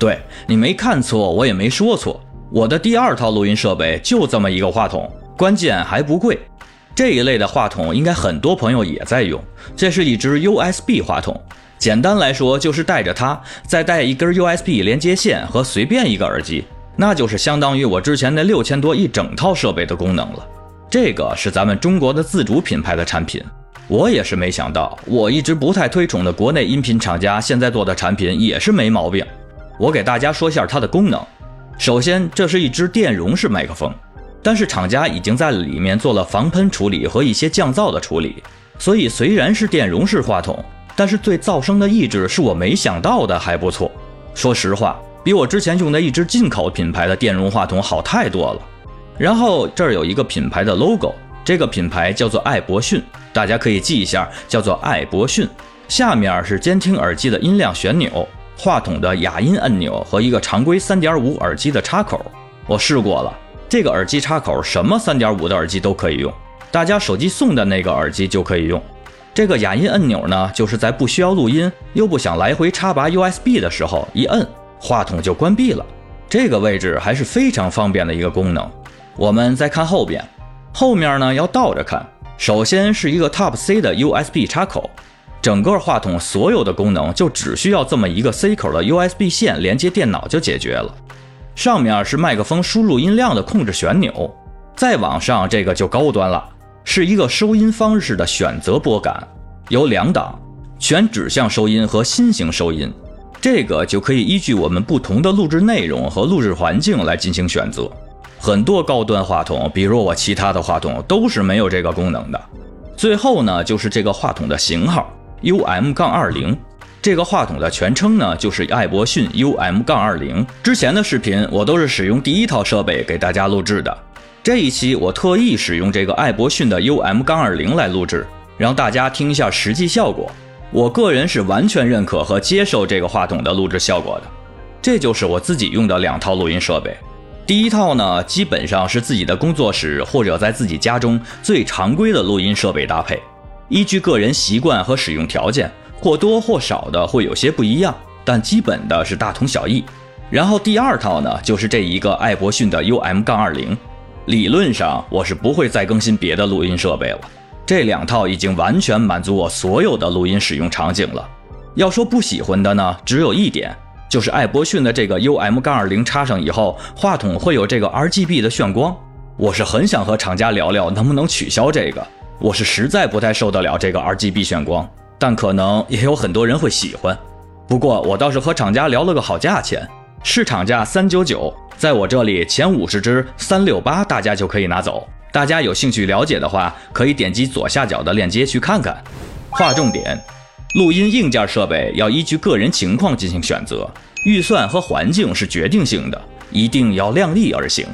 对你没看错，我也没说错，我的第二套录音设备就这么一个话筒，关键还不贵。这一类的话筒应该很多朋友也在用，这是一支 USB 话筒。简单来说，就是带着它，再带一根 USB 连接线和随便一个耳机，那就是相当于我之前那六千多一整套设备的功能了。这个是咱们中国的自主品牌的产品，我也是没想到，我一直不太推崇的国内音频厂家现在做的产品也是没毛病。我给大家说下它的功能。首先，这是一支电容式麦克风，但是厂家已经在里面做了防喷处理和一些降噪的处理，所以虽然是电容式话筒。但是对噪声的抑制是我没想到的，还不错。说实话，比我之前用的一支进口品牌的电容话筒好太多了。然后这儿有一个品牌的 logo，这个品牌叫做艾博逊，大家可以记一下，叫做艾博逊。下面是监听耳机的音量旋钮、话筒的哑音按钮和一个常规3.5耳机的插口。我试过了，这个耳机插口什么3.5的耳机都可以用，大家手机送的那个耳机就可以用。这个哑音按钮呢，就是在不需要录音又不想来回插拔 USB 的时候，一摁话筒就关闭了。这个位置还是非常方便的一个功能。我们再看后边，后面呢要倒着看。首先是一个 Type C 的 USB 插口，整个话筒所有的功能就只需要这么一个 C 口的 USB 线连接电脑就解决了。上面是麦克风输入音量的控制旋钮，再往上这个就高端了。是一个收音方式的选择拨杆，有两档，全指向收音和心型收音。这个就可以依据我们不同的录制内容和录制环境来进行选择。很多高端话筒，比如我其他的话筒，都是没有这个功能的。最后呢，就是这个话筒的型号 UM- 杠二零。这个话筒的全称呢，就是艾博逊 UM- 杠二零。之前的视频我都是使用第一套设备给大家录制的。这一期我特意使用这个艾博逊的 UM- 杠二零来录制，让大家听一下实际效果。我个人是完全认可和接受这个话筒的录制效果的。这就是我自己用的两套录音设备。第一套呢，基本上是自己的工作室或者在自己家中最常规的录音设备搭配，依据个人习惯和使用条件，或多或少的会有些不一样，但基本的是大同小异。然后第二套呢，就是这一个艾博逊的 UM- 杠二零。理论上我是不会再更新别的录音设备了，这两套已经完全满足我所有的录音使用场景了。要说不喜欢的呢，只有一点，就是艾博逊的这个 UM- 杠二零插上以后，话筒会有这个 RGB 的炫光。我是很想和厂家聊聊，能不能取消这个。我是实在不太受得了这个 RGB 炫光，但可能也有很多人会喜欢。不过我倒是和厂家聊了个好价钱，市场价三九九。在我这里，前五十支三六八，大家就可以拿走。大家有兴趣了解的话，可以点击左下角的链接去看看。划重点：录音硬件设备要依据个人情况进行选择，预算和环境是决定性的，一定要量力而行。